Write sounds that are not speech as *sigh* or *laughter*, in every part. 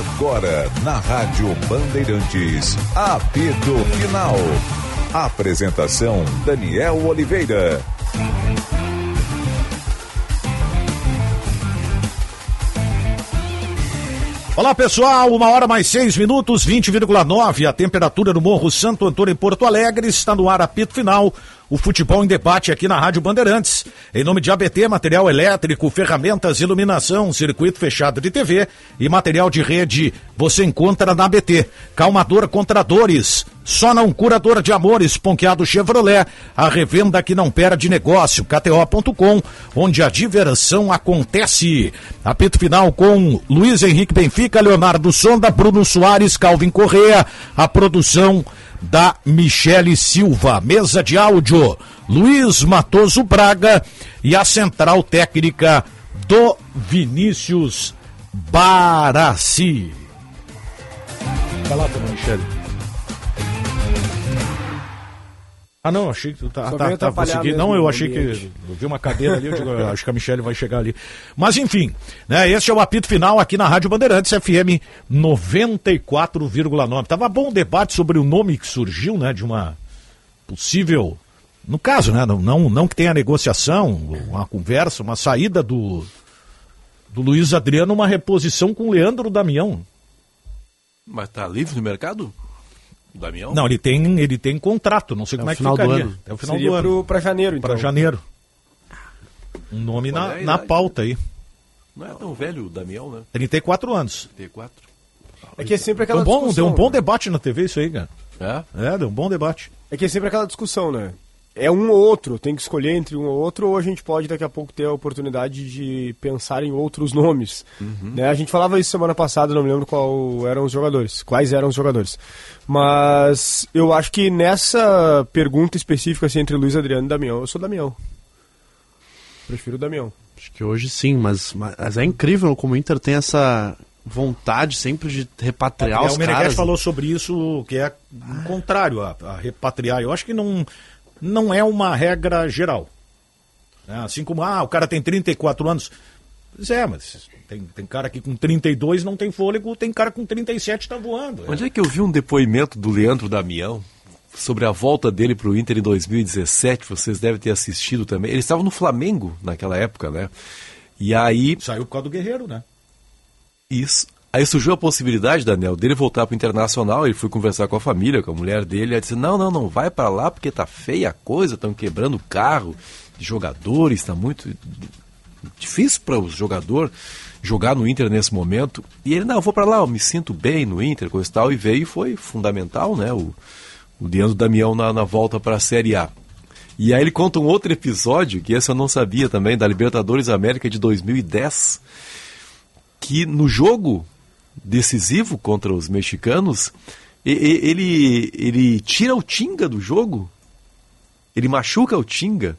Agora, na Rádio Bandeirantes, apito final. Apresentação: Daniel Oliveira. Olá pessoal, uma hora mais seis minutos, 20,9. A temperatura no Morro Santo Antônio em Porto Alegre está no ar apito final o futebol em debate aqui na Rádio Bandeirantes. Em nome de ABT, material elétrico, ferramentas, iluminação, circuito fechado de TV e material de rede, você encontra na ABT. Calmador contra dores, só não curador de amores, Ponqueado Chevrolet, a revenda que não perde negócio, KTO.com, onde a diversão acontece. Apito final com Luiz Henrique Benfica, Leonardo Sonda, Bruno Soares, Calvin Correa, a produção da Michele Silva. Mesa de áudio, Luiz Matoso Braga e a central técnica do Vinícius Barassi. Calado, Michele. Ah, não, achei que tá, tá, tá consegui. Não, eu achei que eu vi uma cadeira ali, eu digo, eu acho que a Michelle vai chegar ali. Mas enfim, né, esse é o apito final aqui na Rádio Bandeirantes FM 94,9. Tava bom o debate sobre o nome que surgiu, né, de uma possível, no caso, né, não, não, não que tenha negociação, uma conversa, uma saída do do Luiz Adriano, uma reposição com o Leandro Damião. Mas tá livre no mercado? Damião? Não, ele tem, ele tem contrato, não sei é como é que final ficaria. do ano. É o final Seria do ano. Para janeiro, então. Para janeiro. Um nome Qual na, é na pauta aí. Não é tão velho o Damião, né? 34 anos. 34. É que é sempre Deu aquela um, bom, discussão. deu um bom né? debate na TV isso aí, cara. É? É, deu um bom debate. É que é sempre aquela discussão, né? É um ou outro, tem que escolher entre um ou outro, ou a gente pode daqui a pouco ter a oportunidade de pensar em outros nomes. Né? A gente falava isso semana passada, não me lembro qual eram os jogadores, quais eram os jogadores. Mas eu acho que nessa pergunta específica assim, entre Luiz Adriano e Damião, eu sou Damião. Prefiro o Damião. Acho que hoje sim, mas, mas é incrível como o Inter tem essa vontade sempre de repatriar É, os o Meneghetti caras. falou sobre isso, que é o contrário a, a repatriar. Eu acho que não, não é uma regra geral. É, assim como, ah, o cara tem 34 anos. Pois é, mas tem, tem cara que com 32 não tem fôlego, tem cara com 37 está voando. Onde é que eu vi um depoimento do Leandro Damião sobre a volta dele para o Inter em 2017? Vocês devem ter assistido também. Ele estava no Flamengo naquela época, né? E aí, Saiu por causa do Guerreiro, né? isso. Aí surgiu a possibilidade, Daniel, dele voltar para o Internacional. Ele foi conversar com a família, com a mulher dele. Ela disse: Não, não, não vai para lá porque tá feia a coisa, estão quebrando o carro de jogadores, está muito difícil para o jogador jogar no Inter nesse momento. E ele, não, eu vou para lá, eu me sinto bem no Inter, coisa e tal. E veio e foi fundamental, né? O, o Leandro Damião na, na volta para a Série A. E aí ele conta um outro episódio, que esse eu não sabia também, da Libertadores América de 2010, que no jogo decisivo contra os mexicanos, ele, ele tira o Tinga do jogo, ele machuca o Tinga.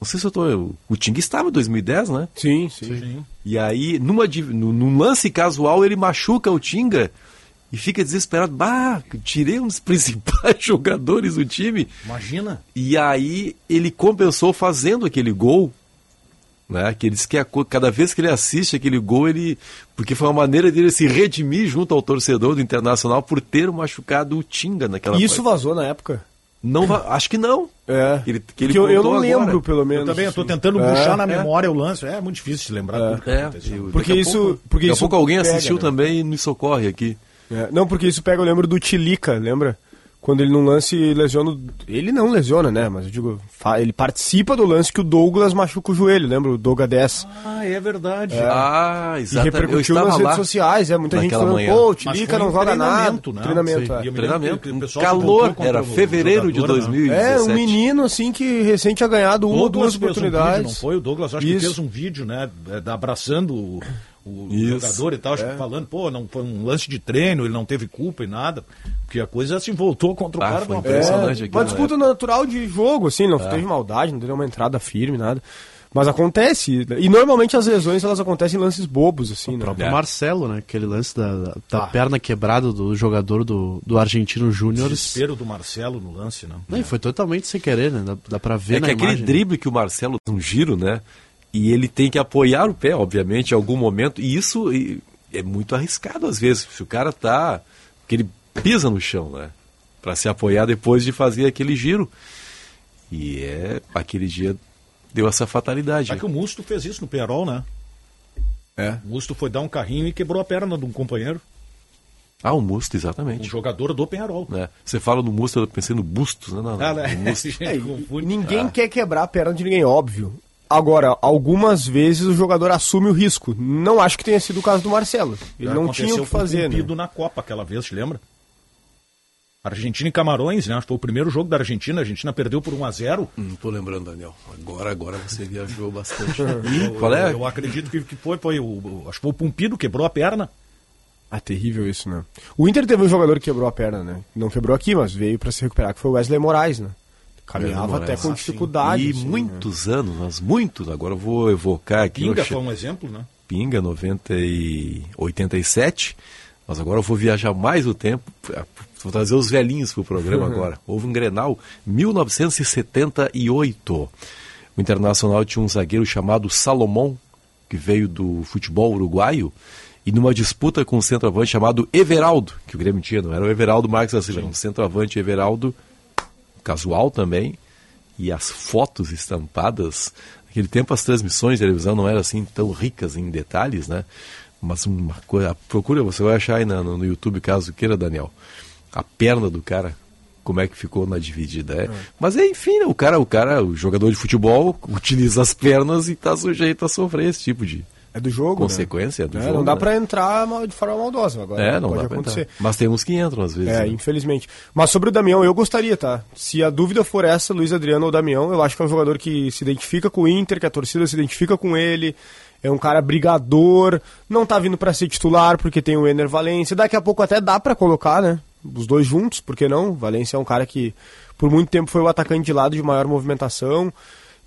Não sei se eu tô. O Tinga estava em 2010, né? Sim, sim. E aí, numa, num lance casual, ele machuca o Tinga e fica desesperado. Bah, tirei um dos *laughs* principais jogadores do time. Imagina. E aí ele compensou fazendo aquele gol. Né? Que ele diz que a cada vez que ele assiste aquele gol, ele. Porque foi uma maneira dele se redimir junto ao torcedor do Internacional por ter machucado o Tinga naquela Isso coisa. vazou na época? Não Acho que não. É. Ele- que ele Porque eu, eu não agora. lembro, pelo menos. Eu também estou tentando É. puxar na é. memória o lance. É muito difícil de lembrar tudo que É, eu- Porque daqui a isso- pouco- porque daqui a isso pouco alguém pega, assistiu né? também e me socorre aqui. É, não, porque isso pega, eu lembro do Tilica, lembra? Quando ele num lance lesiona. o- Ele não lesiona, né? Mas eu digo, ele participa do lance que o Douglas machuca o joelho, lembra? O Doga 10. Ah, é verdade. Ah, E exatamente. Eu repercutiu nas redes sociais, é muita gente falando, manhã. pô, Tilica não joga nada. treinamento, né? Treinamento, Sim. é. E Treinamento, que o um calor, era fevereiro de jogador, né? 2017. É, um menino assim que recém tinha ganhado uma ou duas Douglas fez um vídeo, oportunidades. não foi? O Douglas acho Isso. que fez um vídeo, né? é, Abraçando o, o Isso. jogador e tal, acho É. que falando, pô, não foi um lance de treino, ele não teve culpa e nada. Porque a coisa se voltou contra o Ah, cara foi uma impressionante. É, aquilo uma disputa natural de jogo, assim, não teve maldade, não teve uma entrada firme, nada. Mas acontece. E normalmente as lesões elas acontecem em lances bobos, assim, O né? próprio É. Marcelo, né? Aquele lance da, da- da Ah. perna quebrada do jogador do, do Argentino Júnior. Desespero do Marcelo no lance, não. Não, e foi totalmente sem querer, né? Dá, dá pra ver É na que aquele imagem. drible que o Marcelo um giro, né? E ele tem que apoiar o pé, obviamente, em algum momento. E isso, é muito arriscado às vezes. Se o cara tá. que ele pisa no chão, né? Para se apoiar depois de fazer aquele giro. E é. aquele dia deu essa fatalidade. É que o Musto fez isso no Penarol, né? É. O Musto foi dar um carrinho e quebrou a perna de um companheiro. Ah, o Musto, Um exatamente. jogador do Penharol. Né? Você fala no Musto, eu pensei no Bustos, né? Não, Ah, né? Musto. *laughs* É, ninguém quer quebrar a perna de ninguém, óbvio. Agora, algumas vezes o jogador assume o risco. Não acho que tenha sido o caso do Marcelo. Ele Já não tinha o que fazer, né? Cumpido na Copa aquela vez, te lembra? Argentina e Camarões, né? Acho que foi o primeiro jogo da Argentina. A Argentina perdeu por 1 a 0 Não tô lembrando, Daniel. Agora, agora você viajou bastante. *laughs* Eu- Qual é? Eu, eu acredito que, que foi, foi o, acho que foi o Pumpido, quebrou a perna. Ah, terrível isso, né? O Inter teve um jogador que quebrou a perna, né? Não quebrou aqui, mas veio pra se recuperar, que foi o Wesley Moraes, né? Caminhava até Moraes. com Ah, dificuldade. E assim, né? muitos anos, mas muitos. Agora eu vou evocar aqui. Pinga o foi um exemplo, né? Pinga, 90 e 87. Mas agora eu vou viajar mais o tempo. Vou trazer os velhinhos pro programa *laughs* agora. Houve um Grenal 1978. O Internacional tinha um zagueiro chamado Salomão, que veio do futebol uruguaio, e numa disputa com um centroavante chamado Everaldo, que o Grêmio tinha, não era o Everaldo Marques da Silva, um centroavante Everaldo, casual também, e as fotos estampadas. Naquele tempo as transmissões de televisão não eram assim tão ricas em detalhes, né? Mas uma coisa, procura, você vai achar aí no, no YouTube, caso queira, Daniel. A perna do cara, como é que ficou na dividida. É. Mas é, enfim, né, o cara, o cara, o jogador de futebol utiliza as pernas e está sujeito a sofrer esse tipo de É do jogo, consequência né? do É, jogo. Não dá né? pra entrar de forma maldosa agora. É, não pode acontecer. entrar. Mas tem uns que entram às vezes. É, né? infelizmente. Mas sobre o Damião, eu gostaria, tá? Se a dúvida for essa, Luiz Adriano ou Damião, eu acho que é um jogador que se identifica com o Inter, que a torcida se identifica com ele. É um cara brigador, não tá vindo pra ser titular porque tem o Ener Valência. Daqui a pouco até dá pra colocar, né? Os dois juntos, por que não? Valência é um cara que por muito tempo foi o atacante de lado de maior movimentação.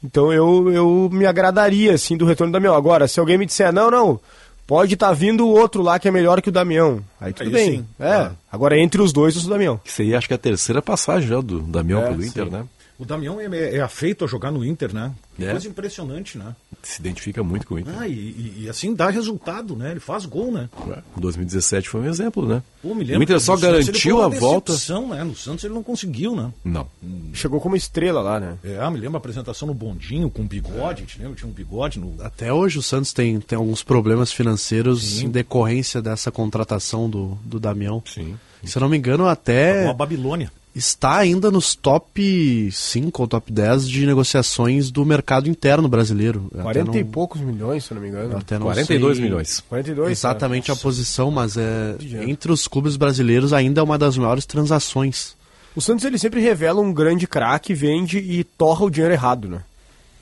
Então eu, eu me agradaria, assim, do retorno do Damião. Agora, se alguém me disser, não, não, pode estar vindo o outro lá que é melhor que o Damião. Aí tudo Aí bem. sim. É. Ah. Agora entre os dois, o Damião. Que seria, acho que a terceira passagem já do Damião É, pelo sim. Inter, né? O Damião é, é, afeito a jogar no Inter, né? É. Coisa impressionante, né? Se identifica muito com o Inter. Ah, e, e- e assim dá resultado, né? Ele faz gol, né? Em 2017 foi um exemplo, né? Pô, me o lembro Inter só garantiu a volta. decepção, Né? No Santos ele não conseguiu, né? Não. Chegou como estrela lá, né? É, me lembro a apresentação no bondinho com bigode, te lembra? Tinha um bigode no. Até hoje o Santos tem, tem alguns problemas financeiros em decorrência dessa contratação do, do Damião. Sim. Se eu não me engano, até Uma Babilônia. Está ainda nos top 5 ou top 10 de negociações do mercado interno brasileiro. Eu até 40 e não- poucos milhões, se não me engano. até não 42 sei milhões. 42? Exatamente né? a posição, mas é entre os clubes brasileiros ainda é uma das maiores transações. O Santos ele sempre revela um grande craque, vende e torra o dinheiro errado, né?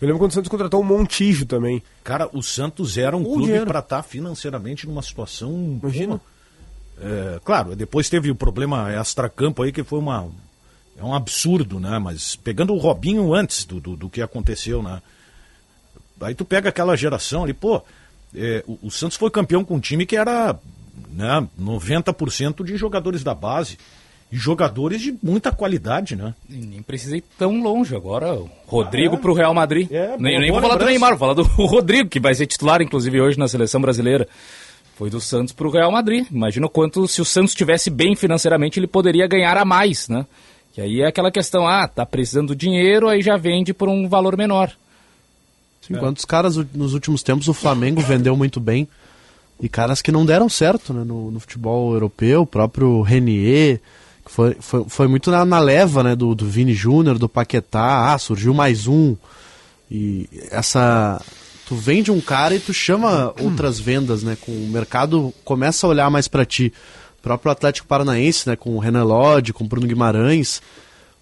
Eu lembro quando o Santos contratou o Montijo também. Cara, o Santos era um O clube para estar financeiramente numa situação. Imagina. é, claro, depois teve o problema extracampo aí que foi uma. É um absurdo, né? Mas pegando o Robinho antes do, do, do que aconteceu, né? Aí tu pega aquela geração ali, pô, é, o, o Santos foi campeão com um time que era né, 90% de jogadores da base. E jogadores de muita qualidade, né? Nem precisei ir tão longe agora. Rodrigo Ah, é? pro Real Madrid. É, nem boa- nem boa vou falar do lembrança. Neymar, vou falar do *laughs* Rodrigo, que vai ser titular, inclusive, hoje na seleção brasileira. Foi do Santos pro Real Madrid. Imagina o quanto, se o Santos estivesse bem financeiramente, ele poderia ganhar a mais, né? Que aí é aquela questão, ah, tá precisando do dinheiro, aí já vende por um valor menor. Sim, Quantos caras nos últimos tempos o Flamengo vendeu muito bem e caras que não deram certo né, no, no futebol europeu, o próprio Renier, que foi, foi, foi muito na, na leva né, do, do Vini Júnior, do Paquetá, ah, surgiu mais um. E essa. Tu vende um cara e tu chama outras vendas, né? Com o mercado começa a olhar mais pra ti. Próprio Atlético Paranaense, né? Com o Renan Lodge, com o Bruno Guimarães.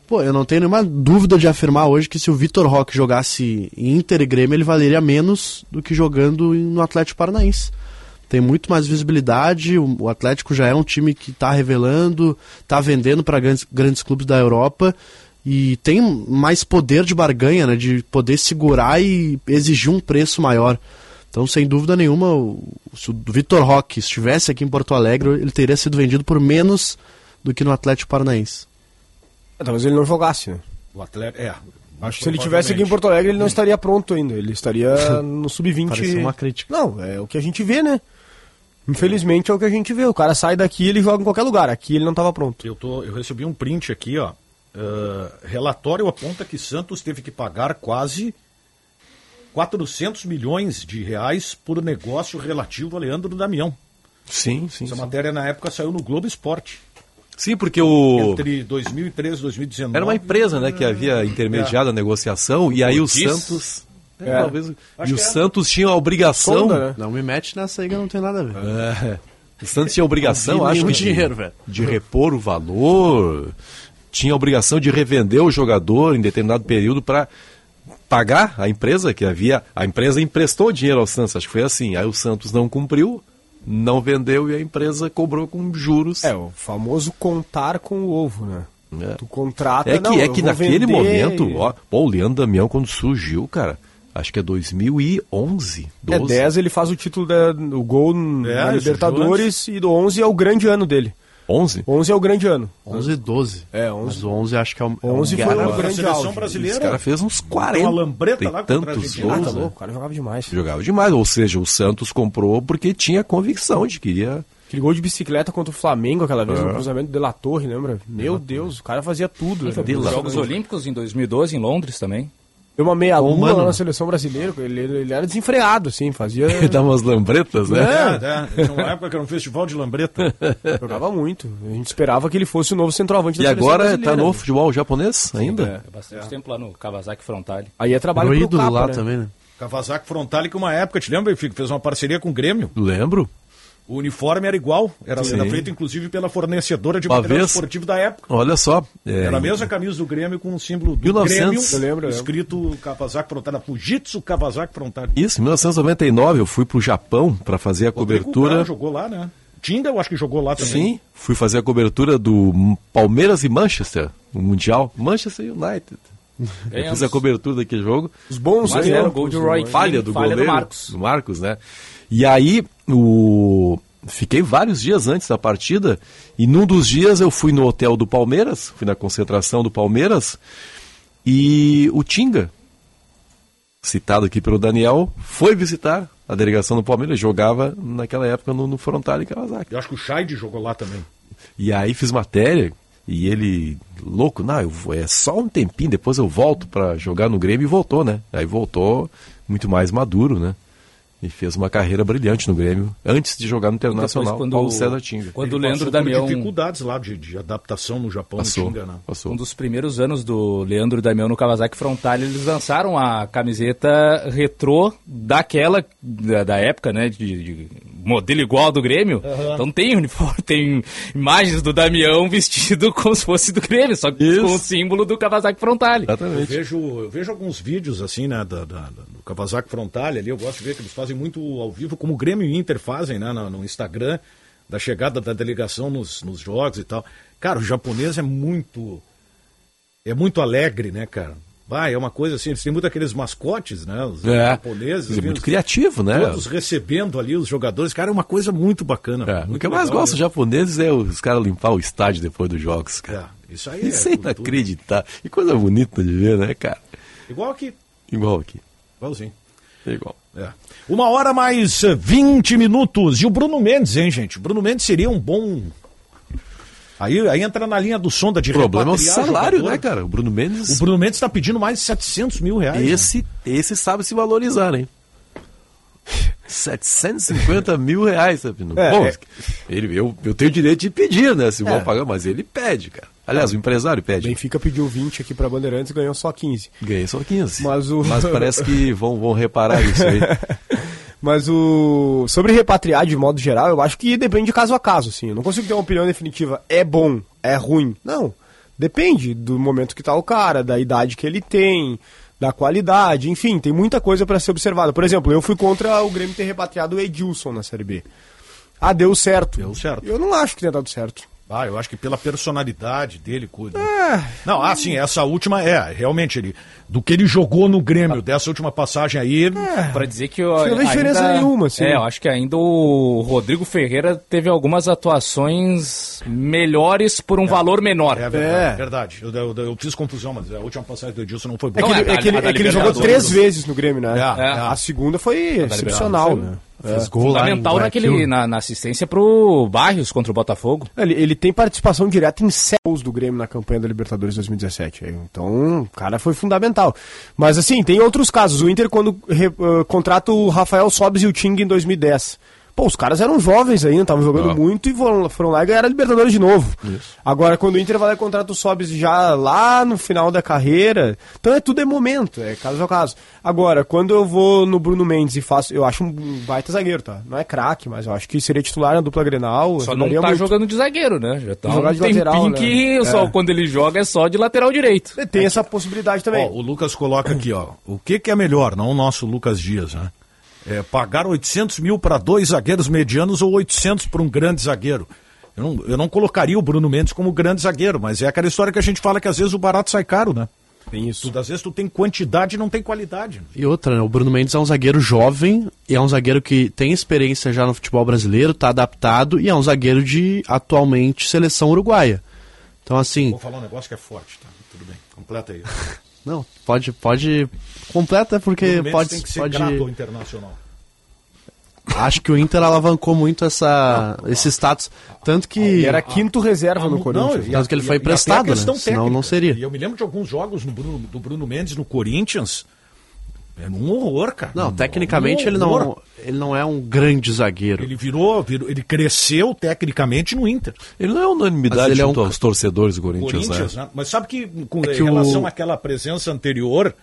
Pô, eu não tenho nenhuma dúvida de afirmar hoje que se o Vitor Roque jogasse em Inter e Grêmio, ele valeria menos do que jogando no Atlético Paranaense. Tem muito mais visibilidade, o, o Atlético já é um time que está revelando, está vendendo para grandes, grandes clubes da Europa e tem mais poder de barganha, né, de poder segurar e exigir um preço maior. Então, sem dúvida nenhuma, o, se o Vitor Roque estivesse aqui em Porto Alegre, ele teria sido vendido por menos do que no Atlético Paranaense. Talvez ele não jogasse, né? O atleta. É. Acho que se ele tivesse aqui em Porto Alegre, ele não estaria pronto ainda. Ele estaria *laughs* no sub-20. Pareceu uma crítica. Não, é o que a gente vê, né? Infelizmente é o que a gente vê. O cara sai daqui ele joga em qualquer lugar. Aqui ele não estava pronto. Eu, tô, eu recebi um print aqui, ó. Uh, relatório aponta que Santos teve que pagar quase 400 milhões de reais por negócio relativo a Leandro Damião. Sim, sim. Essa sim. matéria na época saiu no Globo Esporte. Sim, porque o. Entre 2013 e 2019. Era uma empresa, né, que havia intermediado a negociação e aí o Diz. Santos. É, É. talvez. E o é. Santos tinha a obrigação. Sonda, né? Não me mete nessa aí que não tem nada a ver. É, o Santos tinha a obrigação, acho que. de- dinheiro, velho. De repor o valor. Tinha a obrigação de revender o jogador em determinado período para pagar a empresa que havia. A empresa emprestou dinheiro ao Santos, acho que foi assim. Aí o Santos não cumpriu, não vendeu e a empresa cobrou com juros. É, o famoso contar com o ovo, né? É. Tu contrata. É que, não, é que naquele vender momento, e- ó, pô, o Leandro Damião, quando surgiu, cara, acho que é 2011, 12. É 10, ele faz o título da, o gol na É, ele Libertadores e do 11 é o grande ano dele. 11? 11 é o grande ano. 11 e 12. É, 11. Mas o 11 acho que é o. 11 é foi o grande seleção auge. brasileira. Esse cara fez uns Tem 40 uma lambreta lá tantos Argentina. Ah, gols, tá né? louco, o cara jogava demais. Jogava demais, ou seja, o Santos comprou porque tinha convicção de que iria... Aquele gol de bicicleta contra o Flamengo aquela vez, É. no cruzamento de La Torre, lembra? Meu Deus, o cara fazia tudo. né? De Os lá. Jogos Olímpicos em 2012 em Londres também. Deu uma meia lua mano. lá na seleção brasileira, ele, ele era desenfreado, assim, fazia... Ele *laughs* dava umas lambretas, né? É, é. Tinha uma época que era um festival de lambreta. *laughs* Jogava muito. A gente esperava que ele fosse o novo centroavante E da seleção agora brasileira. tá no futebol japonês ainda? É bastante tempo lá no Kawasaki Frontale. Aí é trabalho Era o pro ídolo Capa, lá né? também, né? Kawasaki Frontale, que uma época, te lembra, Benfica? Fez uma parceria com o Grêmio. Lembro. O uniforme era igual. Era, era feito, inclusive, pela fornecedora de Uma material vez- esportivo da época. Olha só. é, Era a mesma camisa do Grêmio com o símbolo do 1900. Grêmio, Eu lembro, escrito Kawasaki Frontale, Fujitsu Kawasaki Frontale. Isso, em 1999 eu fui pro Japão para fazer a Rodrigo cobertura. Brown jogou lá, né? Tinga, eu acho que jogou lá também. Sim, fui fazer a cobertura do Palmeiras e Manchester, o Mundial. Manchester United. *laughs* Eu fiz a cobertura daquele jogo. Os bons Mas tempos, era o gol de Roy né? Falha do falha do goleiro. Marcos. do Marcos, né? E aí, o... fiquei vários dias antes da partida. E num dos dias eu fui no hotel do Palmeiras, fui na concentração do Palmeiras. E o Tinga, citado aqui pelo Daniel, foi visitar a delegação do Palmeiras. Jogava naquela época no, no Frontal em Kawasaki. Eu acho que o Scheid jogou lá também. E aí fiz matéria e ele, louco, não, eu é só um tempinho, depois eu volto pra jogar no Grêmio e voltou, né? Aí voltou muito mais maduro, né? E fez uma carreira brilhante no Grêmio, antes de jogar no Internacional, quando Paulo o- César Tinga. Quando o Leandro Damião... dificuldades lá de, de adaptação no Japão, Passou, no Tinga, né? passou. Um dos primeiros anos do Leandro Damião no Kawasaki Frontale, eles lançaram a camiseta retrô daquela, da, da época, né, de, de modelo igual ao do Grêmio. Então tem uniforme, *laughs* tem imagens do Damião vestido *laughs* como se fosse do Grêmio, só que Isso. com o símbolo do Kawasaki Frontale. Eu Exatamente. vejo, eu vejo alguns vídeos assim, né, da, da- do Kawasaki Frontale ali, eu gosto de ver que eles fazem muito ao vivo, como o Grêmio e o Inter fazem, né, no, no Instagram, da chegada da delegação nos, nos jogos e tal. Cara, o japonês é muito, é muito alegre, né, cara? Vai, é uma coisa assim, eles têm muito aqueles mascotes, né, os É, japoneses. é muito criativo, né? Todos recebendo ali os jogadores, cara, é uma coisa muito bacana. É, muito o que eu mais gosto dos né? japoneses é os caras limpar o estádio depois dos jogos, cara. É, isso aí *laughs* Isso é é inacreditável. Que coisa bonita de ver, né, cara? Igual aqui, Igual aqui. igualzinho. É igual. É. Uma hora mais eh, 20 minutos. E o Bruno Mendes, hein, gente? O Bruno Mendes seria um bom. Aí, aí entra na linha do sonda de O problema é o salário, jogador. né, cara? O Bruno Mendes. O Bruno Mendes está pedindo mais de 700 mil reais. né? Esse, esse sabe se valorizar, hein? 750 mil reais, sabe? É, Bom, é. Ele, eu, eu tenho direito de pedir, né? Se É. vão pagar, mas ele pede, cara. Aliás, o empresário pede. Benfica pediu 20 aqui pra Bandeirantes e ganhou só 15. Ganhei só 15. Mas o- parece que vão, vão reparar isso aí. *laughs* Mas o. Sobre repatriar de modo geral, eu acho que depende de caso a caso, assim. Eu não consigo ter uma opinião definitiva. É bom, é ruim. Não. Depende do momento que tá o cara, da idade que ele tem, da qualidade, enfim, tem muita coisa pra ser observada. Por exemplo, eu fui contra o Grêmio ter repatriado o Edilson na Série B. Ah, deu certo. Deu certo. Eu não acho que tenha dado certo. Ah, eu acho que pela personalidade dele, cuida. É. Não, ah, sim, essa última é, realmente, ele, do que ele jogou no Grêmio, dessa última passagem aí. Pra dizer que eu não fez diferença nenhuma, assim. É, eu acho que ainda o Rodrigo Ferreira teve algumas atuações melhores por um valor menor. É verdade, É. verdade. Eu, eu- eu fiz confusão, mas a última passagem do Edilson não foi É boa. é é que ele- da é que ele jogou três vezes no Grêmio, né? É, é. A segunda foi excepcional, né? Fez gol lá em Fundamental naquele, na, na assistência pro Barrios contra o Botafogo. Ele, ele tem participação direta em sete gols do Grêmio na campanha da Libertadores 2017. Então, o cara foi fundamental. Mas assim, tem outros casos. O Inter, quando re- eh, contrata o Rafael Sobes e o Ting em 2010. Pô, os caras eram jovens ainda, estavam jogando Ah. muito e foram, foram lá e ganharam a Libertadores de novo. Agora, quando o Inter vai lá e contrata o Sobes já lá no final da carreira, então é tudo é momento, é caso ao caso. Agora, quando eu vou no Bruno Mendes e faço, eu acho um baita zagueiro, tá? Não é craque, mas eu acho que seria titular na dupla Grenal. Só não tá muito. jogando de zagueiro, né? Já tá Jogar um de lateral, né? que só, É. quando ele joga é só de lateral direito. Tem essa possibilidade também. Ó, o Lucas coloca aqui, ó. O que, que é melhor, não o nosso Lucas Dias, né? É pagar 800 mil para dois zagueiros medianos ou 800 para um grande zagueiro. Eu não, eu não colocaria o Bruno Mendes como grande zagueiro, mas é aquela história que a gente fala que às vezes o barato sai caro, né? Tem isso. Tu, às vezes tu tem quantidade e não tem qualidade. né? E outra, né? O Bruno Mendes é um zagueiro jovem e é um zagueiro que tem experiência já no futebol brasileiro, tá adaptado e é um zagueiro de atualmente seleção uruguaia. Então, assim, Vou falar um negócio que é forte, tá? Tudo bem, completa aí. *laughs* não, pode, pode. Completa porque Mendes pode. tem que ser pode grato ao internacional. acho que o Inter alavancou muito essa, esse status. Tanto que. Ele era quinto reserva no Ah, Corinthians. e Tanto que ele foi a emprestado, né? questão Senão técnica. não seria. E eu me lembro de alguns jogos no Bruno- do Bruno Mendes no Corinthians. É um horror, cara. Não, Um- tecnicamente um ele não, ele não é um grande zagueiro. Ele virou, virou- ele cresceu tecnicamente no Inter. Ele não é unanimidade ele é junto um- aos torcedores do Corinthians, Corinthians, né? né? Mas sabe que com É em que o- relação àquela presença anterior,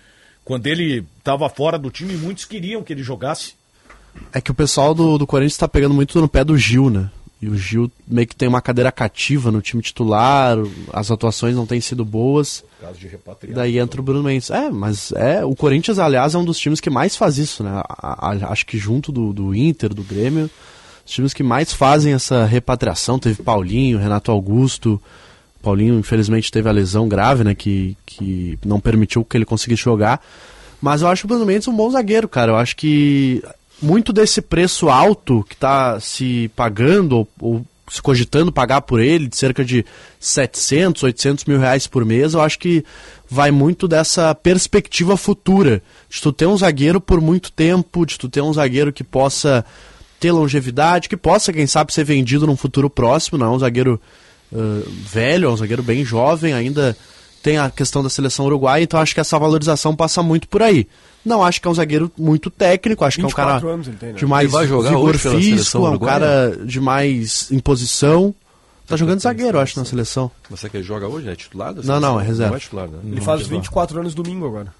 quando ele estava fora do time, muitos queriam que ele jogasse. É que o pessoal do, do Corinthians tá pegando muito no pé do Gil, né? E o Gil meio que tem uma cadeira cativa no time titular, as atuações não têm sido boas. Caso de repatriar. Daí entra o Bruno Mendes. É, mas é o Corinthians, aliás, é um dos times que mais faz isso, né? A- a- acho que junto do, do Inter, do Grêmio, os times que mais fazem essa repatriação. Teve Paulinho, Renato Augusto. Paulinho, infelizmente, teve a lesão grave, né? Que, que não permitiu que ele conseguisse jogar. Mas eu acho o Bruno Mendes um bom zagueiro, cara. Eu acho que muito desse preço alto que está se pagando ou, ou se cogitando pagar por ele, de cerca de 700, 800 mil reais por mês, eu acho que vai muito dessa perspectiva futura, de tu ter um zagueiro por muito tempo, de tu ter um zagueiro que possa ter longevidade, que possa, quem sabe, ser vendido num futuro próximo, não é um zagueiro ãh, velho, é um zagueiro bem jovem, ainda tem a questão da seleção uruguaia, então acho que essa valorização passa muito por aí. Não acho que é um zagueiro muito técnico, acho que é um 24 cara anos ele tem, né? de mais Ele vai jogar vigor físico, é um cara de mais imposição. Tá jogando zagueiro, eu acho, na seleção. Você que ele joga hoje, né? Titular? da Não, não, é reserva. Não é titular, né? Ele faz 24 anos domingo agora.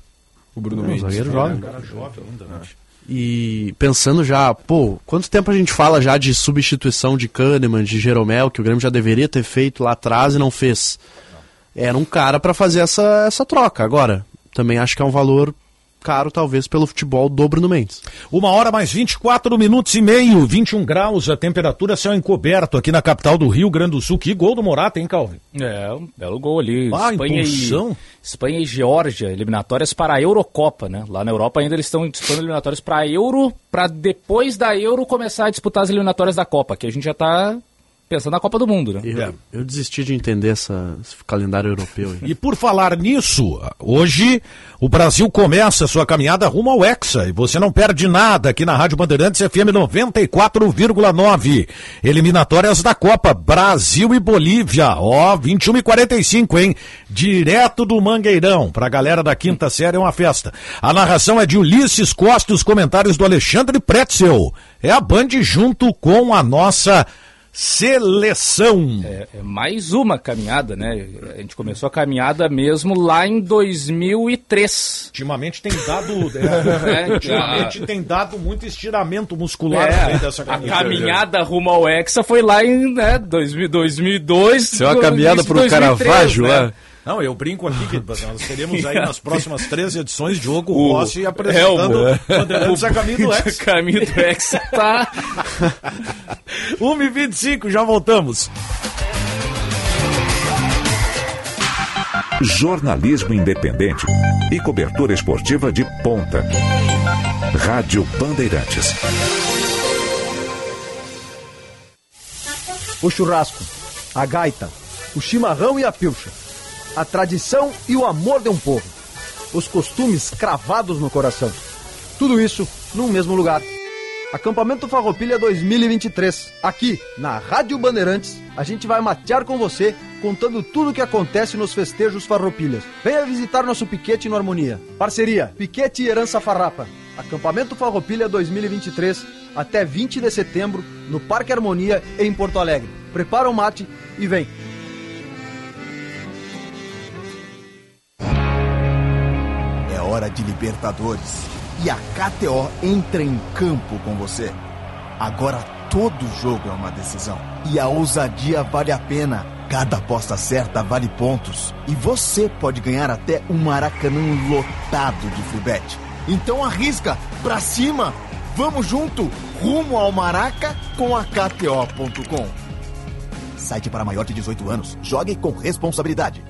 O Bruno É um Mendes. zagueiro jovem. Cara jovem ainda, né? E pensando já, pô, quanto tempo a gente fala já de substituição de Kahneman, de Jeromel, que o Grêmio já deveria ter feito lá atrás e não fez. Era um cara pra fazer essa, essa troca. Agora, também acho que é um valor caro, talvez, pelo futebol do Bruno Mendes. Uma hora mais 24 minutos e meio, 21 graus, a temperatura céu encoberto aqui na capital do Rio Grande do Sul. Que gol do Morata, hein, Calvin? É, um belo gol ali. Ah, Espanha, impulsão. e, Espanha e Geórgia, eliminatórias para a Eurocopa, né? Lá na Europa ainda eles estão disputando eliminatórias para a Euro, para depois da Euro começar a disputar as eliminatórias da Copa, que a gente já tá pensando na Copa do Mundo, né? Eu, É. eu desisti de entender essa, esse calendário europeu. E por falar nisso, hoje o Brasil começa sua caminhada rumo ao Hexa e você não perde nada aqui na Rádio Bandeirantes FM 94,9. Eliminatórias da Copa Brasil e Bolívia, ó, 21 e 45, hein? Direto do Mangueirão, pra galera da quinta série é uma festa. A narração é de Ulisses Costa, os comentários do Alexandre Pretzel. É a Band junto com a nossa seleção. É, é mais uma caminhada, né? A gente começou a caminhada mesmo lá em 2003. Ultimamente tem dado. *laughs* é, É, ultimamente tem dado muito estiramento muscular meio dessa a caminhada. caminhada rumo ao Hexa foi lá em né, 2000, 2002. Isso é uma caminhada pro 2003, Caravaggio, né? né? Não, eu brinco aqui que *laughs* nós teremos aí nas próximas três edições Diogo O- Rossi apresentando é, o- Bandeirantes a caminho do Ex. caminho do Hexa tá. 1h25, já voltamos. Jornalismo independente e cobertura esportiva de ponta. Rádio Bandeirantes. o churrasco, a gaita, o chimarrão e a pilcha, a tradição e o amor de um povo, os costumes cravados no coração. Tudo isso num mesmo lugar. Acampamento Farroupilha 2023. Aqui, na Rádio Bandeirantes, a gente vai matear com você, contando tudo o que acontece nos festejos Farroupilhas. Venha visitar nosso piquete no Harmonia. Parceria Piquete e Herança Farrapa. Acampamento Farroupilha 2023, até 20 de setembro, no Parque Harmonia, em Porto Alegre. Prepara o mate e vem. De Libertadores e a KTO entra em campo com você. Agora todo jogo é uma decisão e a ousadia vale a pena. Cada aposta certa vale pontos e você pode ganhar até um Maracanã lotado de free Então arrisca, pra cima, vamos junto, rumo ao Maraca com a KTO.com. Site para maior de 18 anos. Jogue com responsabilidade.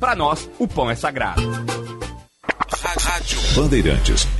para nós, o pão é sagrado. Rádio Bandeirantes.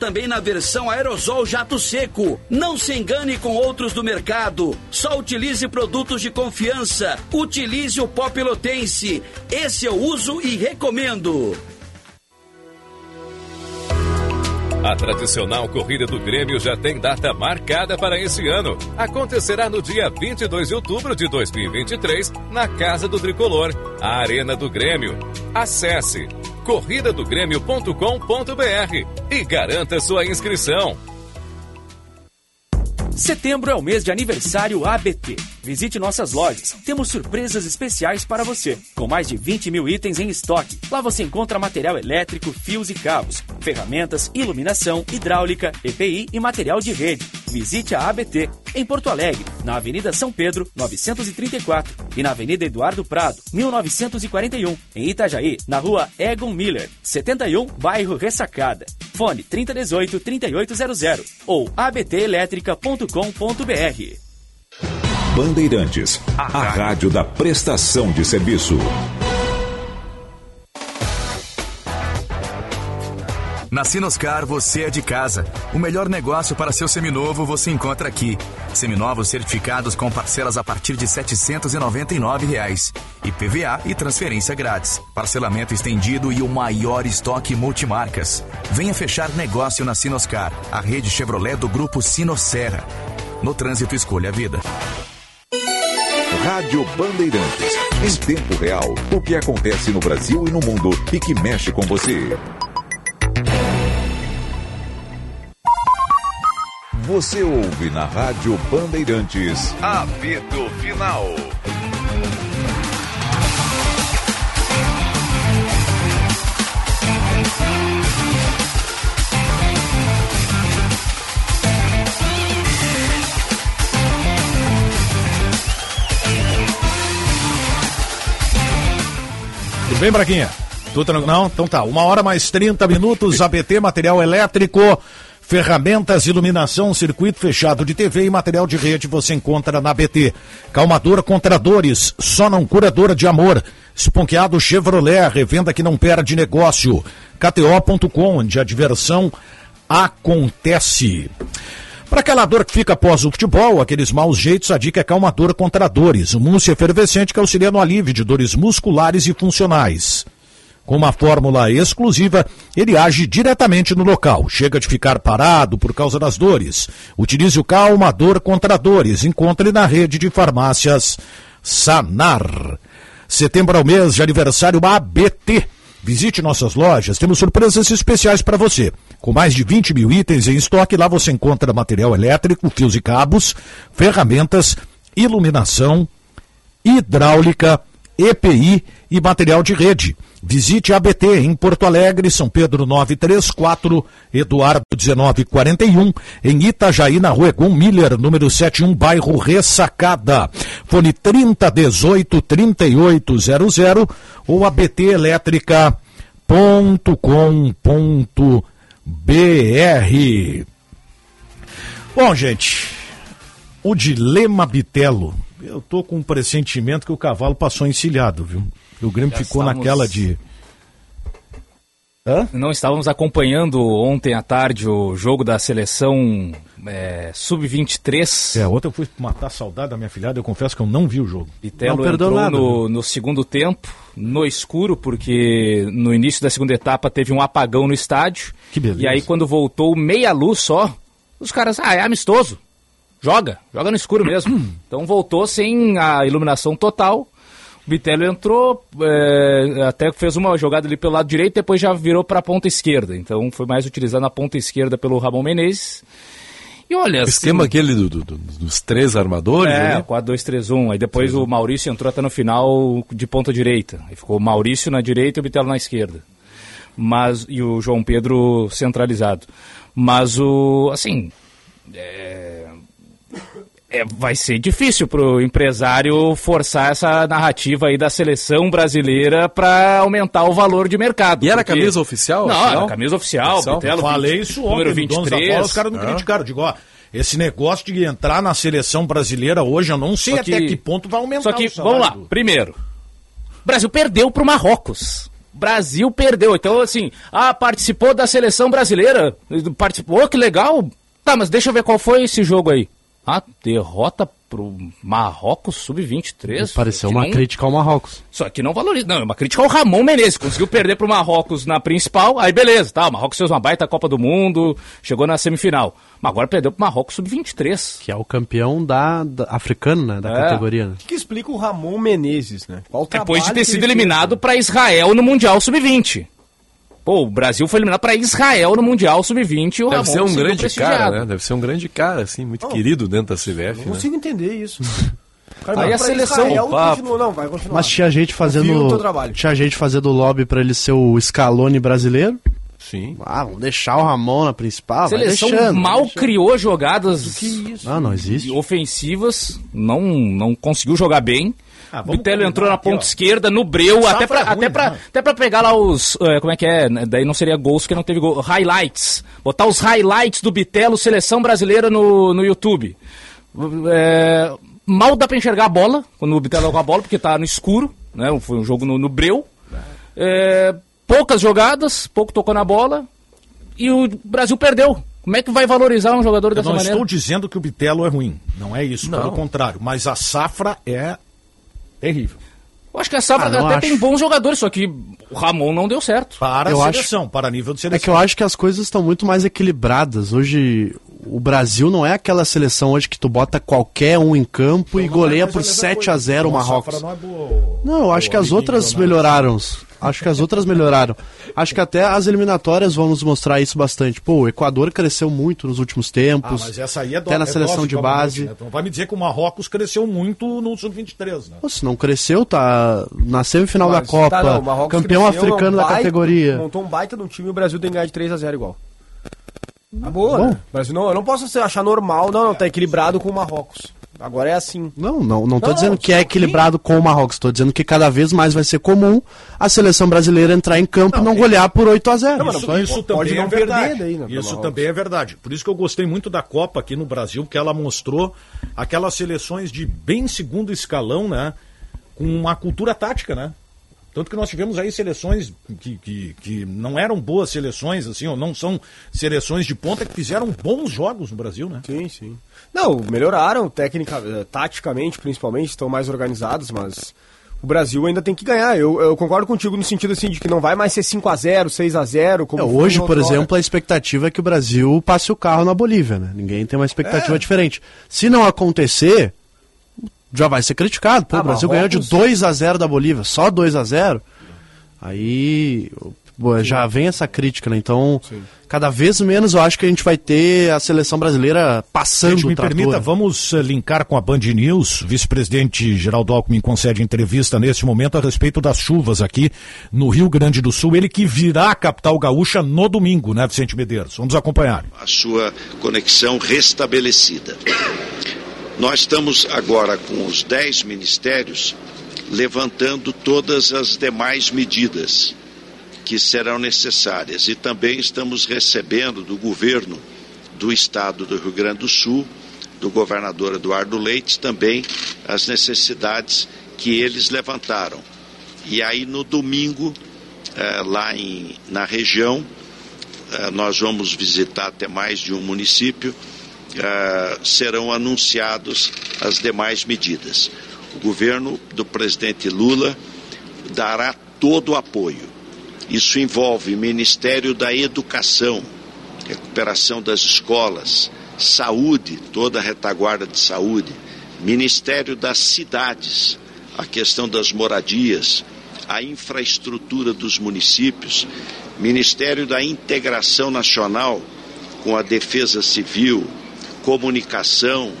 também na versão aerosol jato seco. Não se engane com outros do mercado. Só utilize produtos de confiança. Utilize o pó pelotense. Esse eu uso e recomendo. A tradicional Corrida do Grêmio já tem data marcada para esse ano. Acontecerá no dia 22 de outubro de 2023, na Casa do Tricolor, a Arena do Grêmio. Acesse corridadogrêmio.com.br e garanta sua inscrição. Setembro é o mês de aniversário ABT. Visite nossas lojas. Temos surpresas especiais para você, com mais de 20 mil itens em estoque. Lá você encontra material elétrico, fios e cabos, ferramentas, iluminação, hidráulica, EPI e material de rede. Visite a ABT em Porto Alegre, na Avenida São Pedro, 934 e na Avenida Eduardo Prado, 1941. Em Itajaí, na Rua Egon Miller, 71, bairro Ressacada. Fone 3018 3800 ou abtelétrica.com.br. Bandeirantes, a rádio da prestação de serviço. Na Sinoscar você é de casa. O melhor negócio para seu seminovo você encontra aqui. Seminovos certificados com parcelas a partir de 799 reais. IPVA e transferência grátis. Parcelamento estendido e o maior estoque multimarcas. Venha fechar negócio na Sinoscar, a rede Chevrolet do grupo Sinosserra. No trânsito escolha a vida. Rádio Bandeirantes. Em tempo real, o que acontece no Brasil e no mundo e que mexe com você. Você ouve na Rádio Bandeirantes. Apito Final. Tudo bem, Braguinha? Tudo? Não? Então tá. Uma hora mais 30 minutos. ABT, material elétrico, ferramentas, iluminação, circuito fechado de TV e material de rede você encontra na ABT. Calmadora contra dores, só não curadora de amor. Esponqueado Chevrolet, revenda que não perde negócio. KTO.com, onde a diversão acontece. Para aquela dor que fica após o futebol, aqueles maus jeitos, a dica é calmadora contra dores. Um mousse efervescente que auxilia no alívio de dores musculares e funcionais. Com uma fórmula exclusiva, ele age diretamente no local. Chega de ficar parado por causa das dores. Utilize o calmador contra dores. Encontre na rede de farmácias Sanar. Setembro é o mês de aniversário ABT. Visite nossas lojas, temos surpresas especiais para você. Com mais de 20 mil itens em estoque, lá você encontra material elétrico, fios e cabos, ferramentas, iluminação, hidráulica, EPI e material de rede. Visite a ABT em Porto Alegre, São Pedro 934, Eduardo 1941, em Itajaí, na Rua Egum Miller, número 71, bairro Ressacada. Fone 3018 3800 ou abtelétrica.com.br. Bom, gente, o dilema Bitelo. Eu tô com um pressentimento que o cavalo passou encilhado, viu? E o Grêmio Já ficou estamos- naquela de. Não estávamos acompanhando ontem à tarde o jogo da seleção é, sub-23. É, outra eu fui matar a saudade da minha filhada, eu confesso que eu não vi o jogo. Bitelo Não entrou nada, no, no segundo tempo, no escuro, porque no início da segunda etapa teve um apagão no estádio. Que beleza. E aí, quando voltou meia luz só, os caras, ah, é amistoso. Joga, joga no escuro mesmo. *clears throat* então voltou sem a iluminação total. O Bitelo entrou, é, até fez uma jogada ali pelo lado direito, depois já virou para a ponta esquerda. Então foi mais utilizando a ponta esquerda pelo Ramon Menezes. E olha, O esquema aquele do- do- do- dos três armadores, é, né? 4-2-3-1. Aí depois o Maurício entrou até no final de ponta direita. Aí ficou o Maurício na direita e o Bitelo na esquerda. Mas, e o João Pedro centralizado. Mas o. Assim. É, é, vai ser difícil pro empresário forçar essa narrativa aí da seleção brasileira para aumentar o valor de mercado. E era porque- camisa oficial? Não, era camisa oficial. Oficial? Bitelo, Falei isso ontem, número no Donos da 23. Bola, os caras não Ah. criticaram. Digo, ó, esse negócio de entrar na seleção brasileira hoje, eu não sei Só até que- que ponto vai aumentar Só que, o salário vamos lá, primeiro, o Brasil perdeu pro Marrocos. Brasil perdeu. Então, assim, ah, participou da seleção brasileira. Participou, que legal. Tá, mas deixa eu ver qual foi esse jogo aí. Ah, derrota pro Marrocos sub-23. Pareceu uma não- crítica ao Marrocos. Só que não valoriza. Não, é uma crítica ao Ramon Menezes. Conseguiu perder pro Marrocos na principal, aí beleza, tá. O Marrocos fez uma baita Copa do Mundo, chegou na semifinal. Mas agora perdeu pro Marrocos sub-23. Que é o campeão da, da- africano, né? Da É. categoria. né? O que, que explica o Ramon Menezes, né? Qual o Depois de ter sido eliminado né? para Israel no Mundial Sub-20. Pô, o Brasil foi eliminado para Israel no Mundial Sub-20 e o Deve Ramon ser um grande cara, né? Deve ser um grande cara, assim, muito querido dentro da CBF, Não né? consigo entender isso. *laughs* Cara, Aí a seleção- Israel, continua, não, vai continuar. Mas tinha gente fazendo. trabalho. Tinha gente fazendo lobby pra ele ser o Scaloni brasileiro. Sim. Ah, vamos deixar o Ramon na principal. A vai seleção deixando, mal deixando. criou jogadas Não, não existe. ofensivas, não, não conseguiu jogar bem. Ah, Bitello entrou na ponta ó. esquerda, no breu, Safra até pra, é ruim, até, pra, até pra pegar lá os. eh, como é que é? Daí não seria gols, que não teve gol. Highlights. Botar os highlights do Bitelo, seleção brasileira no, no YouTube. É, mal dá pra enxergar a bola, quando o Bitelo com a bola, porque tá no escuro, né? Foi um jogo no, no breu. É, poucas jogadas, pouco tocou na bola. E o Brasil perdeu. Como é que vai valorizar um jogador Eu dessa não maneira? estou dizendo que o Bitelo é ruim. Não é isso, pelo contrário. Mas a safra é terrível. Eu acho que a Safra Ah, não até acho. tem bons jogadores, só que o Ramon não deu certo. Para Eu a acho- seleção, para nível de É seleção. que eu acho que as coisas estão muito mais equilibradas. Hoje, o Brasil não é aquela seleção hoje que tu bota qualquer um em campo e goleia por 7 a 0 o Então, a Marrocos. não é boa. Não, eu acho que as outras milionário. melhoraram. Acho que as outras melhoraram. Acho que até as eliminatórias vão nos mostrar isso bastante. Pô, o Equador cresceu muito nos últimos Ah, tempos. mas essa aí é do, até na é seleção de novamente, base. né? Então vai me dizer que o Marrocos cresceu muito no Sub-23, né? Pô, se não cresceu, tá na semifinal da Mas, Copa, tá, não, o Marrocos campeão cresceu, africano é um da baita- categoria. Montou um baita no time e o Brasil tem que ganhar de 3x0 igual. Tá boa, Bom. né? Brasil não, eu não posso achar normal, não, não, tá equilibrado com o Marrocos. Agora é assim. Não, não, não tô Não, dizendo não, que é sim. equilibrado com o Marrocos, tô dizendo que cada vez mais vai ser comum a seleção brasileira entrar em campo e não golear por 8 a 0 Não, mas Isso, isso pode também não é perder verdade. daí, né, isso também é verdade. Por isso que eu gostei muito da Copa aqui no Brasil, que ela mostrou aquelas seleções de bem segundo escalão, né? Com uma cultura tática, né? Tanto que nós tivemos aí seleções que, que, que não eram boas seleções, assim, ou não são seleções de ponta que fizeram bons jogos no Brasil, né? Sim, sim. Não, melhoraram técnica, eh, taticamente, principalmente, estão mais organizados, mas o Brasil ainda tem que ganhar. Eu, eu concordo contigo no sentido assim de que não vai mais ser 5 a 0 6 a 0 como É, hoje, por exemplo, a expectativa é que o Brasil passe o carro na Bolívia, né? Ninguém tem uma É. expectativa diferente. Se não acontecer, já vai ser criticado. Pô, Ah, o Brasil Marrocos- ganhou de 2 a 0 da Bolívia, só 2 a 0 Aí Pô, Já vem essa crítica, né? Então, cada vez menos eu acho que a gente vai ter a seleção brasileira passando Gente, me o trator. permita, vamos eh, linkar com a Band News. O vice-presidente Geraldo Alckmin concede entrevista neste momento a respeito das chuvas aqui no Rio Grande do Sul. Ele que virá à capital gaúcha no domingo, né, Vicente Medeiros? Vamos acompanhar. a sua conexão restabelecida. Nós estamos agora com os 10 ministérios levantando todas as demais medidas que serão necessárias e também estamos recebendo do governo do estado do Rio Grande do Sul, do governador Eduardo Leite, também as necessidades que eles levantaram. E aí no domingo, eh, lá em, na região, eh, nós vamos visitar até mais de um município, eh, serão anunciados as demais medidas. O governo do presidente Lula dará todo o apoio. Isso envolve Ministério da Educação, recuperação das escolas, saúde, toda a retaguarda de saúde, Ministério das Cidades, a questão das moradias, a infraestrutura dos municípios, Ministério da Integração Nacional com a Defesa Civil, Comunicação,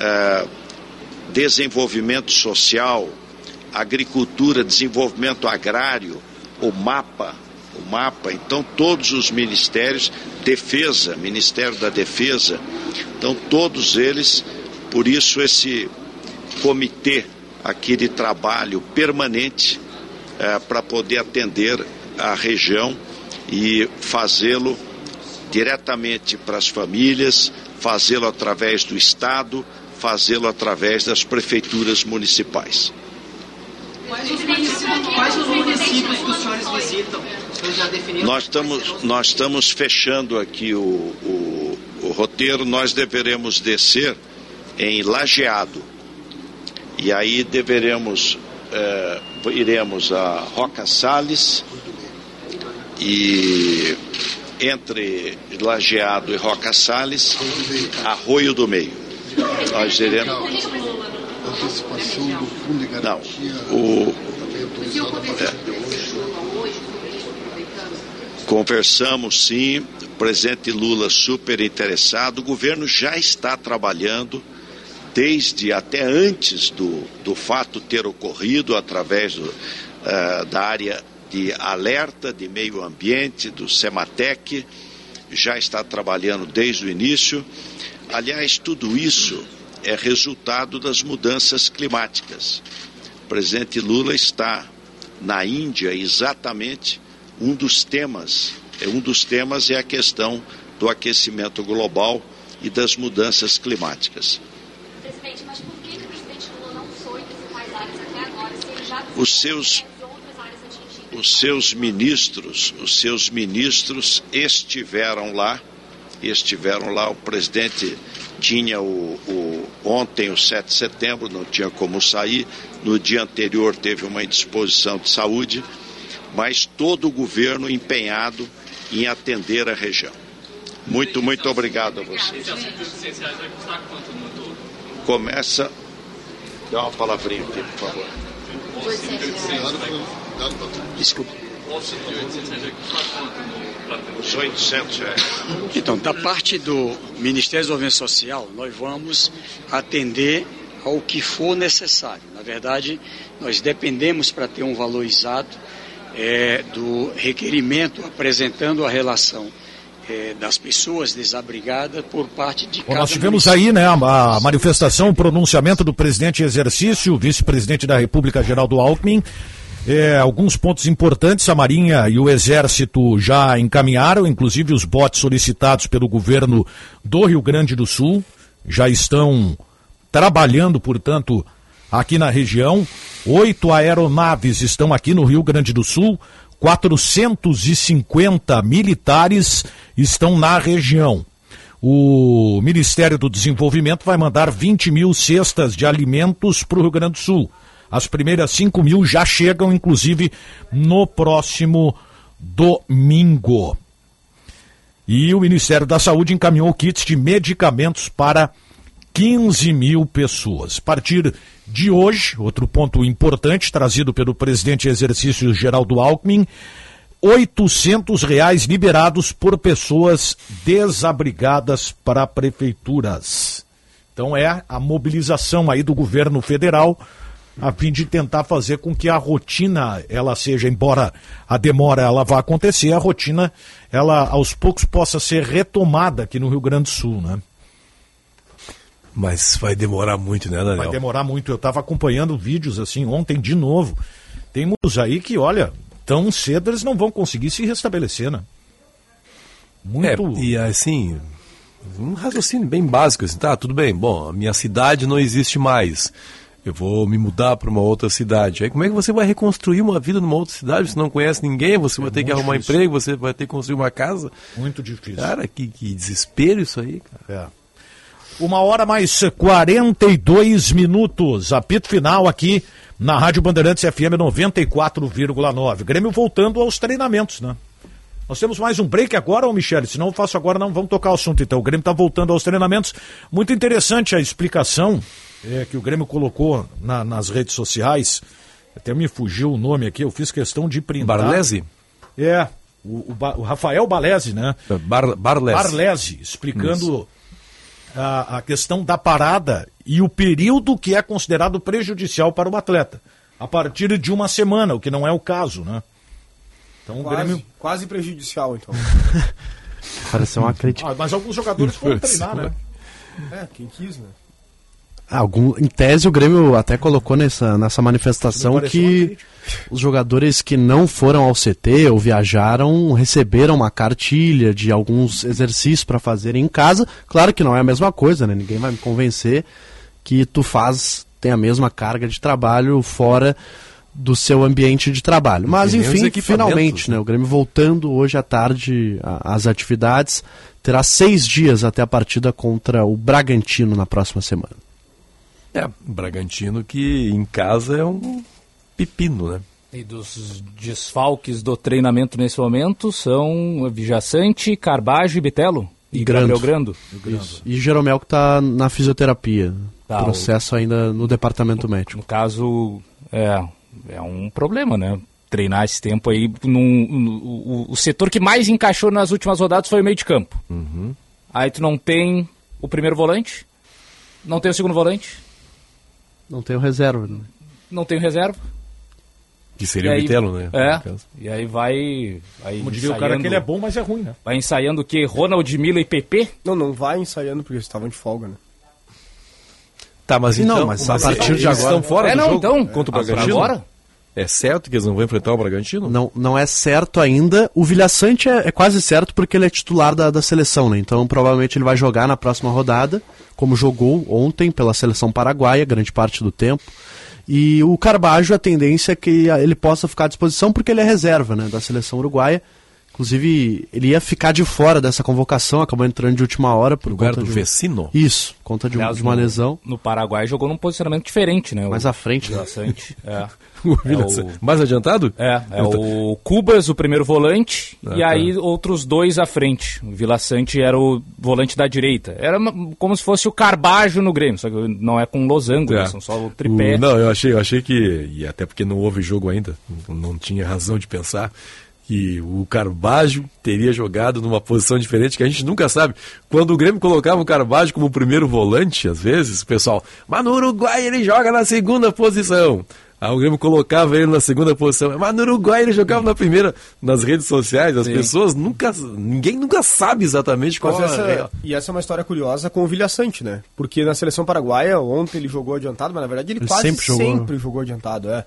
eh, Desenvolvimento Social, Agricultura, Desenvolvimento Agrário, o MAPA, o MAPA, então todos os ministérios, Defesa, Ministério da Defesa, então todos eles, por isso esse comitê aqui de trabalho permanente eh, para poder atender a região e fazê-lo diretamente para as famílias, fazê-lo através do Estado, fazê-lo através das prefeituras municipais. Quais os municípios, quais os municípios que os senhores visitam? Vocês já definiram? Nós estamos, nós estamos fechando aqui o, o, o roteiro, nós deveremos descer em Lajeado. E aí deveremos, eh, iremos a Roca Salles e entre Lajeado e Roca Salles, Arroio do Meio. Nós iremos. Não, o, É. Conversamos sim, o presidente Lula super interessado, o governo já está trabalhando desde até antes do, do fato ter ocorrido, através do, eh, da área de alerta de meio ambiente, do SEMATEC, já está trabalhando desde o início. Aliás, tudo isso é resultado das mudanças climáticas. O presidente Lula está na Índia exatamente um dos temas, é um dos temas é a questão do aquecimento global e das mudanças climáticas. Presidente, mas por que, o presidente Lula não foi visitar as áreas até agora, se ele já Os seus? Os seus ministros, os seus ministros estiveram lá, estiveram lá, o presidente tinha o, o- ontem o 7 de setembro, não tinha como sair, no dia anterior teve uma indisposição de saúde, mas todo o governo empenhado em atender a região. Muito, muito obrigado a vocês. Começa. Dá uma palavrinha aqui, por favor. Desculpa. Os 800 reais. Então, da parte do Ministério do Desenvolvimento Social, nós vamos atender ao que for necessário. Na verdade, nós dependemos para ter um valor exato eh, do requerimento apresentando a relação eh, das pessoas desabrigadas por parte de Bom, cada nós tivemos aí né, a, a manifestação, o pronunciamento do presidente em exercício, vice-presidente da República, Geraldo Alckmin. É, alguns pontos importantes, a Marinha e o Exército já encaminharam, inclusive os botes solicitados pelo governo do Rio Grande do Sul, já estão trabalhando, portanto, aqui na região. Oito aeronaves estão aqui no Rio Grande do Sul, 450 militares estão na região. O Ministério do Desenvolvimento vai mandar 20 mil cestas de alimentos para o Rio Grande do Sul. As primeiras 5 mil já chegam, inclusive, no próximo domingo. E o Ministério da Saúde encaminhou kits de medicamentos para 15 mil pessoas. A partir de hoje, outro ponto importante trazido pelo presidente exercício Geraldo Alckmin, 800 reais liberados por pessoas desabrigadas para prefeituras. Então é a mobilização aí do governo federal a fim de tentar fazer com que a rotina ela seja, embora a demora ela vá acontecer, a rotina ela aos poucos possa ser retomada aqui no Rio Grande do Sul, né? Mas vai demorar muito, né, Daniel? Vai demorar muito. Eu estava acompanhando vídeos assim ontem de novo. Tem muitos aí que, olha, tão cedo eles não vão conseguir se restabelecer, né? Muito. É, e assim, um raciocínio bem básico, assim, tá, tudo bem, bom, a minha cidade não existe mais. Eu vou me mudar para uma outra cidade. Aí como é que você vai reconstruir uma vida numa outra cidade? Você não conhece ninguém, você é vai ter que arrumar difícil. emprego, você vai ter que construir uma casa. Muito difícil. Cara, que, que desespero isso aí, cara. É. Uma hora mais 42 minutos. Apito final aqui na Rádio Bandeirantes FM 94,9. Grêmio voltando aos treinamentos, né? Nós temos mais um break agora, ô Michele? Se não eu faço agora, não vamos tocar o assunto então. O Grêmio está voltando aos treinamentos. Muito interessante a explicação é, que o Grêmio colocou na, nas redes sociais. Até me fugiu o nome aqui, eu fiz questão de printar. Barlese? É, o, o, o Rafael Balese, né? Bar, Barlese. Barlese, explicando a, a questão da parada e o período que é considerado prejudicial para o atleta. A partir de uma semana, o que não é o caso, né? Então quase, Grêmio... quase prejudicial, então. Parece uma crítica. *laughs* Ah, mas alguns jogadores foram treinar, né? É, quem quis, né? Algum, em tese, o Grêmio até colocou nessa, nessa manifestação que os jogadores que não foram ao CT ou viajaram receberam uma cartilha de alguns exercícios para fazer em casa. Claro que não é a mesma coisa, né? Ninguém vai me convencer que tu faz, tem a mesma carga de trabalho fora do seu ambiente de trabalho. Mas enfim, finalmente, né? O Grêmio voltando hoje à tarde às atividades, terá seis dias até a partida contra o Bragantino na próxima semana. É, Bragantino que em casa é um pepino, né? E dos desfalques do treinamento nesse momento são Vijaçante, Carbajo e Bitelo? E, Grando. Gabriel Grando. Isso. E Jeromel que está na fisioterapia. Tá, processo o... ainda no departamento médico. No caso, é, é um problema, né? Treinar esse tempo aí. Num, no, o, o, setor que mais encaixou nas últimas rodadas foi o meio de campo. Uhum. Aí tu não tem o primeiro volante, não tem o segundo volante, não tem o reserva. Né? Não tem o reserva. Que seria o Bitelo, né? É. E aí vai. vai Como diria o cara que ele é bom, mas é ruim, né? Vai ensaiando o quê? Ronald Mila e PP? Não, não vai ensaiando porque eles estavam de folga, né? Tá, mas então. Não, mas a partir de agora. estão fora é, do não, jogo então. contra o Bragantino? Agora? É certo que eles não vão enfrentar o Bragantino? Não, não é certo ainda. O Vilhaçante é, é quase certo porque ele é titular da, da seleção, né? Então provavelmente ele vai jogar na próxima rodada como jogou ontem pela seleção paraguaia, grande parte do tempo. E o Carbajo, a tendência é que ele possa ficar à disposição porque ele é reserva né, da seleção uruguaia. Inclusive, ele ia ficar de fora dessa convocação, acabou entrando de última hora por lugar conta do de um... Vecino. Isso, conta de, Aliás, um, de uma lesão. No Paraguai jogou num posicionamento diferente, né? Mais o, à frente. Né? *laughs* é. o é o... Mais adiantado? É, é o Cubas, o primeiro volante, ah, e tá. aí outros dois à frente. O Vila Sante era o volante da direita. Era como se fosse o Carbajo no Grêmio, só que não é com losango, é. são só o tripé. O... Não, eu achei, eu achei que, e até porque não houve jogo ainda, não tinha razão de pensar, que o Carbajo teria jogado numa posição diferente, que a gente nunca sabe. Quando o Grêmio colocava o Carbajo como primeiro volante, às vezes, o pessoal, mas no Uruguai ele joga na segunda posição. Aí o Grêmio colocava ele na segunda posição. Mas no Uruguai ele jogava na primeira. Nas redes sociais, as Sim. pessoas nunca. Ninguém nunca sabe exatamente qual essa, é. E essa é uma história curiosa com o Vilhaçante, né? Porque na seleção paraguaia, ontem ele jogou adiantado, mas na verdade ele, ele quase sempre jogou, sempre jogou adiantado. É.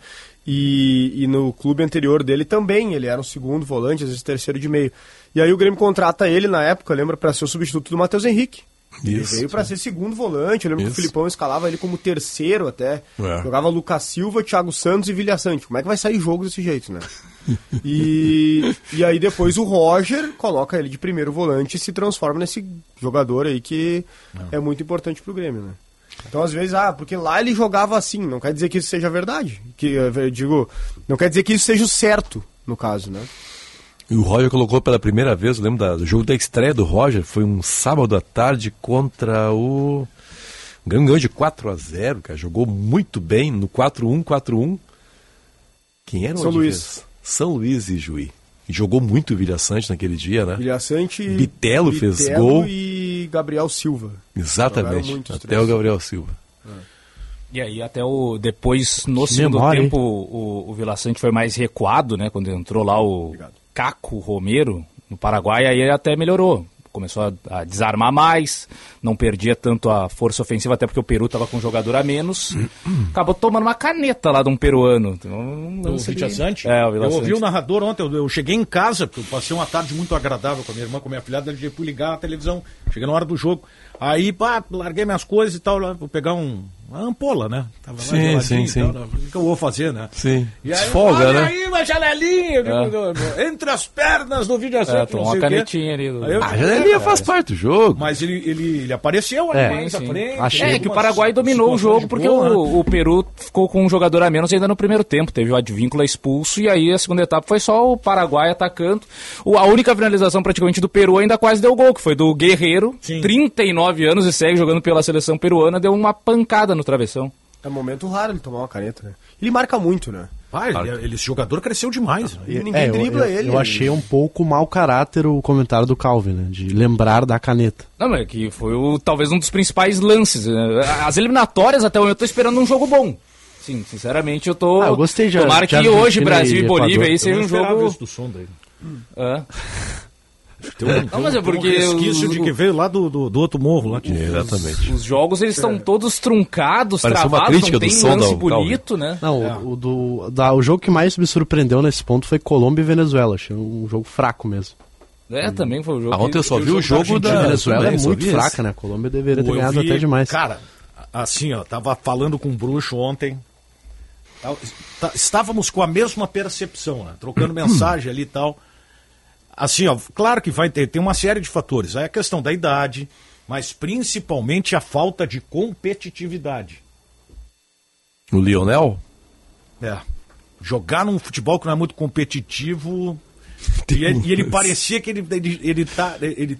E, e no clube anterior dele também, ele era um segundo volante, às vezes terceiro de meio. E aí o Grêmio contrata ele na época, lembra, para ser o substituto do Matheus Henrique. Isso, ele veio para ser segundo volante. Eu lembro Isso. que o Filipão escalava ele como terceiro até. É. Jogava Lucas Silva, Thiago Santos e Vilha Sante. Como é que vai sair jogo desse jeito, né? *laughs* e, e aí depois o Roger coloca ele de primeiro volante e se transforma nesse jogador aí que Não. é muito importante pro Grêmio, né? Então, às vezes, ah, porque lá ele jogava assim, não quer dizer que isso seja verdade. Que, eu digo, não quer dizer que isso seja o certo, no caso, né? E o Roger colocou pela primeira vez, eu lembro do jogo da estreia do Roger, foi um sábado à tarde contra o. Ganhou de 4 a 0 cara. Jogou muito bem no 4-1, 4-1. Quem era o São Luís. São Luís e Juí. E jogou muito o Vilha Sante naquele dia, né? Vilha Sante, Bitelo fez Bitelo gol. e Gabriel Silva. Exatamente. muito Até três. o Gabriel Silva. E aí até o depois no Que segundo memória, tempo o, o Vila Sante foi mais recuado, né? Quando entrou lá o Caco Romero no Paraguai, aí ele até melhorou. Começou a, a desarmar mais, não perdia tanto a força ofensiva, até porque o Peru estava com um jogador a menos. *clears throat* Acabou tomando uma caneta lá de um peruano. Então, um ali- Sante? É, o Vila eu ouvi o narrador ontem, eu, eu cheguei em casa, porque eu passei uma tarde muito agradável com a minha irmã, com a minha filhada, eu fui ligar a televisão, cheguei na hora do jogo. Aí, pá, larguei minhas coisas e tal, lá, vou pegar um, uma ampola, né? Tava lá Sim, sim, sim. tal, né? O que eu vou fazer, né? Sim. E aí, olha né? aí uma janelinha, É. entre as pernas do vídeo É, tomou uma canetinha ali. Do... Eu- Ah, a janelinha faz parte do jogo. Mas ele, ele, ele apareceu ali É, mais à sim. frente. é que o Paraguai dominou o jogo porque gol, né? o, o Peru ficou com um jogador a menos ainda no primeiro tempo. Teve o Advíncula expulso e aí a segunda etapa foi só o Paraguai atacando. O- a única finalização praticamente do Peru ainda quase deu gol, que foi do Guerreiro, 39 anos e segue jogando pela seleção peruana, deu uma pancada no travessão. É um momento raro ele tomar uma caneta, né? Ele marca muito, né? Ah, ele, ele- esse jogador cresceu demais. né? E ninguém É, eu, dribla eu- ele. eu achei um pouco mau caráter o comentário do Calvin, né? De lembrar da caneta. Não, mas é que foi o, talvez um dos principais lances. né? As eliminatórias até o momento eu tô esperando um jogo bom. Sim, sinceramente eu tô. Ah, eu gostei já- Tomara de que hoje Brasil e Bolívia aí seja Eu um jogo. isso do som daí. *laughs* É. Tem um, Não, mas é tem um porque resquício os- de que veio lá do, do, do outro morro. Lá, Exatamente. Os jogos eles estão todos truncados, Pareceu uma travados, crítica não do tem som lance da- bonito, né? Não, É. o, do, da- o jogo que mais me surpreendeu nesse ponto foi Colômbia e Venezuela. Achei um jogo fraco mesmo. É, também foi o jogo. Ah, ontem eu só vi o jogo da A Venezuela é muito fraca, esse. né? A Colômbia deveria ter Eu ganhado vi- até demais. Cara, assim, ó, tava falando com um bruxo ontem. Tá- Estávamos com a mesma percepção, né? Trocando *clears throat* mensagem ali e tal. Assim, ó, claro que vai ter, tem uma série de fatores. Aí a questão da idade, mas principalmente a falta de competitividade. O Lionel? É. Jogar num futebol que não é muito competitivo. *laughs* E ele, e ele parecia que ele, ele, ele tá. Ele,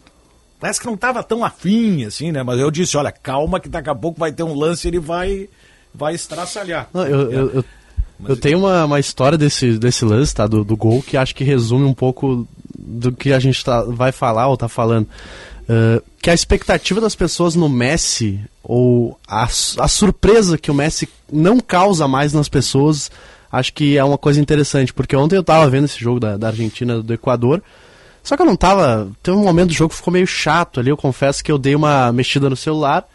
parece que não estava tão afim, assim, né? Mas eu disse, olha, calma que daqui a pouco vai ter um lance e ele vai, vai estraçalhar. Não, eu, eu, eu, eu tenho uma, uma história desse, desse lance, tá? Do, do gol, que acho que resume um pouco do que a gente tá, vai falar ou tá falando. Uh, que a expectativa das pessoas no Messi, ou a, a surpresa que o Messi não causa mais nas pessoas, acho que é uma coisa interessante. Porque ontem eu tava vendo esse jogo da, da Argentina do Equador. Só que eu não tava. Teve um momento do jogo que ficou meio chato ali. Eu confesso que eu dei uma mexida no celular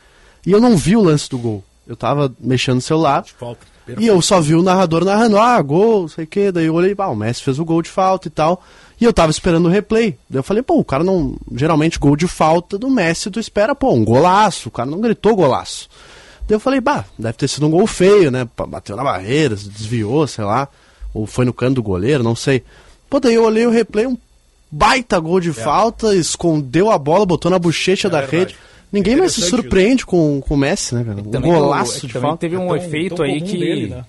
e eu não vi o lance do gol. Eu tava mexendo no celular. Falta. E eu só vi o narrador narrando, ah, gol, sei o que. Daí eu olhei, ah, o Messi fez o gol de falta e tal. E eu tava esperando o replay. Daí eu falei, pô, o cara não. Geralmente, gol de falta do Messi, tu espera, pô, um golaço. O cara não gritou golaço. Daí eu falei, bah, deve ter sido um gol feio, né? Bateu na barreira, desviou, sei lá. Ou foi no canto do goleiro, não sei. Pô, daí eu olhei o replay, um baita gol de falta, escondeu a bola, botou na bochecha da verdade. rede. Ninguém mais se surpreende com, com o Messi, né, cara? Um Também golaço o- é de falta. teve um É tão- efeito tão aí que dele, né?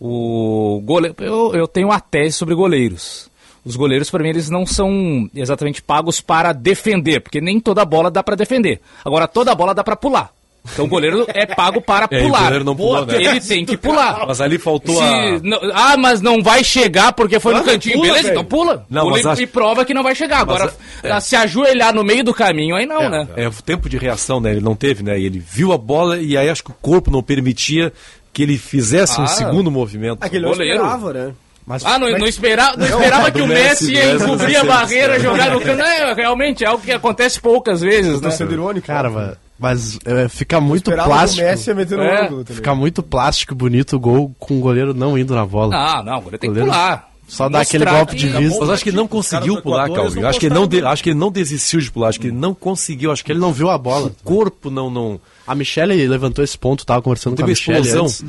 o goleiro eu, eu tenho uma tese sobre goleiros. Os goleiros para mim eles não são exatamente pagos para defender, porque nem toda bola dá para defender. Agora toda bola dá para pular. Então o goleiro é pago para *laughs* É, o pular. goleiro não pulou, né? Ele tem que pular. *laughs* Mas ali faltou Se- a... não- ah, mas não vai chegar porque foi no cantinho. pula, Beleza, velho. então pula. Não, pula mas e, acho- e prova que não vai chegar. Agora, Mas, é. se ajoelhar no meio do caminho, aí não, né? É, o tempo de reação, né? Ele não teve, né? E ele viu a bola e aí acho que o corpo não permitia que ele fizesse um Ah. segundo movimento. Aquele não Goleiro. esperava, né? Mas, Ah, não, não, esperava, não esperava que o Messi Messi, ia encobrir a barreira, jogar no canto. É, realmente, é algo que acontece poucas vezes, né? Tá sendo irônico. Cara, mas, mas é, fica muito que plástico. o É. ângulo, tá? Fica muito plástico, bonito o gol com o goleiro não indo na bola. Ah, não, agora tem que Goleiro pular. Só dá aquele golpe de que- vista. Mas acho que ele não conseguiu pular, Calvin. não Acho que, ele não de- acho que ele não desistiu de pular. Acho que ele não conseguiu. Acho que ele não viu a bola. O corpo não. não... A Michelle levantou esse ponto, tava conversando Teve com a Michelle explosão. antes.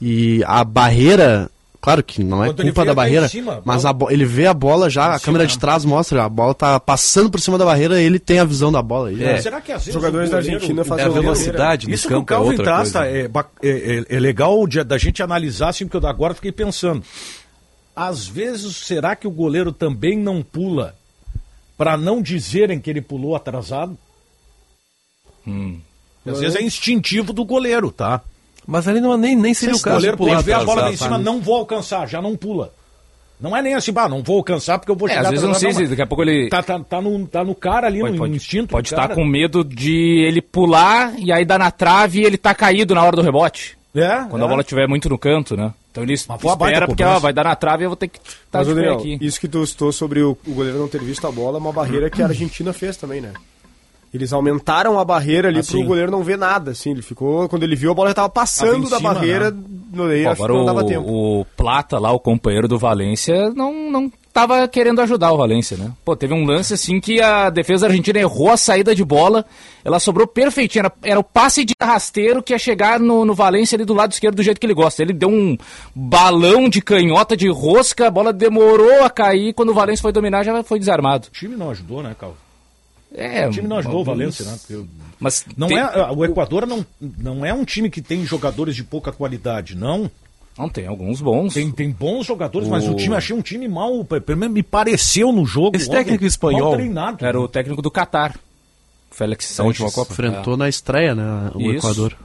E a barreira, claro que não é culpa da até barreira, cima, mas bola- ele vê a bola já, a câmera de trás mostra, a bola tá passando por cima da barreira, ele tem a visão da bola. É. Será que às vezes Jogadores da Argentina fazem É a velocidade no Isso que o campo é Calvin coisa. tá, é, é- é- é legal de- da gente analisar, assim, porque eu agora fiquei pensando. Às vezes, será que o goleiro também não pula para não dizerem que ele pulou atrasado? Às vezes é instintivo do goleiro, tá? Mas ali não, nem, nem seria Se o caso goleiro de pular ver a bola lá em cima, não vou alcançar, já não pula. Não é nem assim, bah, não vou alcançar porque eu vou É, chegar às vezes eu não sei se daqui a pouco ele. Tá, tá, tá, no, tá no cara ali, Pode, no, pode, instinto. pode estar cara. com medo de ele pular e aí dar na trave e ele tá caído na hora do rebote. É, Quando é. a bola estiver muito no canto, né? Então ele uma baita espera porque ó, vai dar na trave e eu vou ter que estar Mas, Daniel, aqui. isso que tu citou sobre o, o goleiro não ter visto a bola é uma barreira que a Argentina fez também, né? Eles aumentaram a barreira ali Ah, pro sim. goleiro não ver nada, assim. Ele ficou, quando ele viu, a bola já tava passando da cima, barreira, né? no aí Pô, acho que agora não dava o, tempo. o Plata lá, o companheiro do Valência, não, não tava querendo ajudar o Valência, né? Pô, teve um lance assim que a defesa argentina errou a saída de bola, ela sobrou perfeitinha, era, era o passe de rasteiro que ia chegar no, no Valência ali do lado esquerdo do jeito que ele gosta. Ele deu um balão de canhota de rosca, a bola demorou a cair, quando o Valência foi dominar já foi desarmado. O time não ajudou, né, Cal? É, o time não ajudou o Valência, né? Porque Mas não tem- é, o Equador não, não é um time que tem jogadores de pouca qualidade, não. Não, tem alguns bons. Tem, tem bons jogadores, mas O- o time, achei um time mal, pelo menos me pareceu no jogo. Esse ontem, técnico espanhol era o técnico do Catar. Félix Sanches. última Copa? Enfrentou na estreia, né, o Isso. Equador.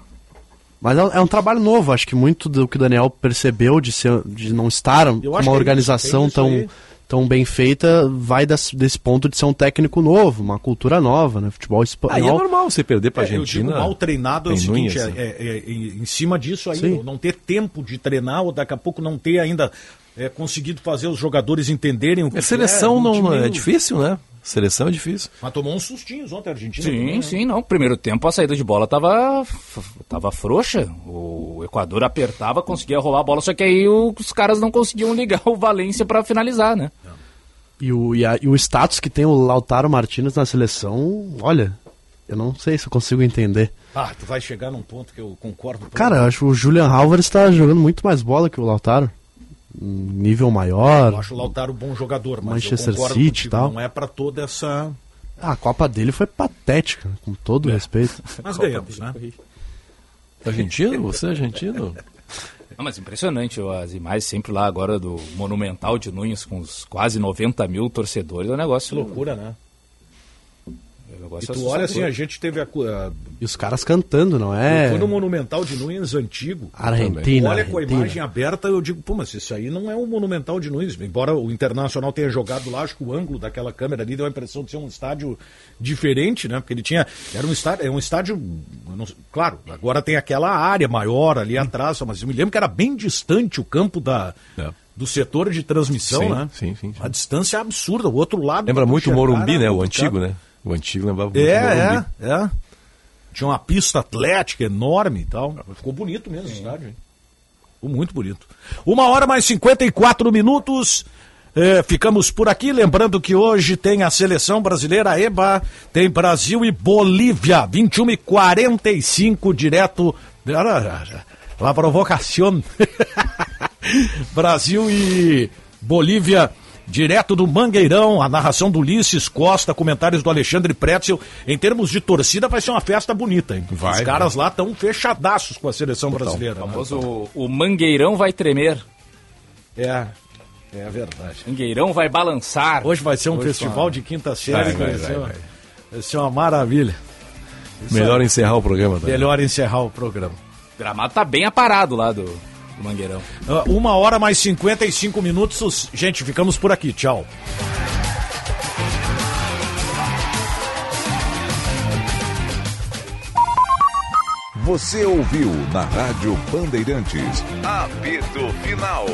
Mas é, é um trabalho novo, acho que muito do que o Daniel percebeu de, ser, de não estar que uma é organização tem isso tão, bem feita, vai das- desse ponto de ser um técnico novo, uma cultura nova, né? Futebol Aí é espanhol. normal você perder pra É, eu Argentina. digo mal treinado é o em seguinte, é, é- é- é- em cima disso aí, Sim. não ter tempo de treinar, ou daqui a pouco não ter ainda é, conseguido fazer os jogadores entenderem o que A seleção é, não time é difícil, né? Seleção é difícil. Mas tomou uns sustinhos ontem a Argentina. Sim, também, né? sim, não. Primeiro tempo a saída de bola tava, tava frouxa. O Equador apertava, conseguia roubar a bola, só que aí os caras não conseguiam *laughs* ligar o Valência pra finalizar, né? E o, e, a- e o status que tem o Lautaro Martinez na seleção, olha, eu não sei se eu consigo entender. Ah, tu vai chegar num ponto que eu concordo. Cara, eu acho que o Julian Alvarez está jogando muito mais bola que o Lautaro. Um nível maior. Eu acho o Lautaro um bom jogador, mas Manchester eu concordo City e contigo, tal. não é pra toda essa... Ah, a Copa dele foi patética, com todo respeito. *laughs* Mas ganhamos, né? Argentino? Você é argentino? Não, mas impressionante as imagens sempre lá agora do Monumental de Nunes com os quase 90 mil torcedores. É um negócio... Que loucura, né? É um E negócio tu assustador. olha assim, a gente teve a... a- E os caras cantando, não é? Foi no Monumental de Nunes antigo. Argentina, Olha com a imagem aberta, eu digo, pô, mas isso aí não é o Monumental de Nunes. Embora o Internacional tenha jogado lá, acho que o ângulo daquela câmera ali deu a impressão de ser um estádio diferente, né? Porque ele tinha. Era um estádio. É um estádio. não claro, agora tem aquela área maior ali atrás, mas eu me lembro que era bem distante o campo da. Do setor de transmissão, Sim, né? sim, sim, sim. A distância é absurda. O outro lado. Lembra muito o Morumbi, era né? O antigo, né? O antigo lembrava muito É, é, é. Tinha uma pista atlética enorme e tal. Ficou bonito mesmo o estádio, hein? Ficou muito bonito. Uma hora mais 54 minutos. É, ficamos por aqui, lembrando que hoje tem a seleção brasileira EBA, tem Brasil e Bolívia, 21 e 45 direto. La provocação. *laughs* Brasil e Bolívia, direto do Mangueirão, a narração do Ulisses Costa, comentários do Alexandre Pretzel. Em termos de torcida, vai ser uma festa bonita, hein? Vai, Os caras lá estão fechadaços com a seleção brasileira. O né? famoso o Mangueirão vai tremer. É, é verdade. Mangueirão vai balançar. Hoje vai ser um Hoje festival vai. de quinta série, Vai, vai, vai, ser vai, uma- vai. vai ser uma maravilha. Isso Melhor aí. encerrar o programa, tá? Melhor encerrar o programa. O gramado tá bem aparado lá do, do Mangueirão. Ah, Uma hora mais 55 minutos. Gente, ficamos por aqui. Tchau. Você ouviu na Rádio Bandeirantes. Apito Final.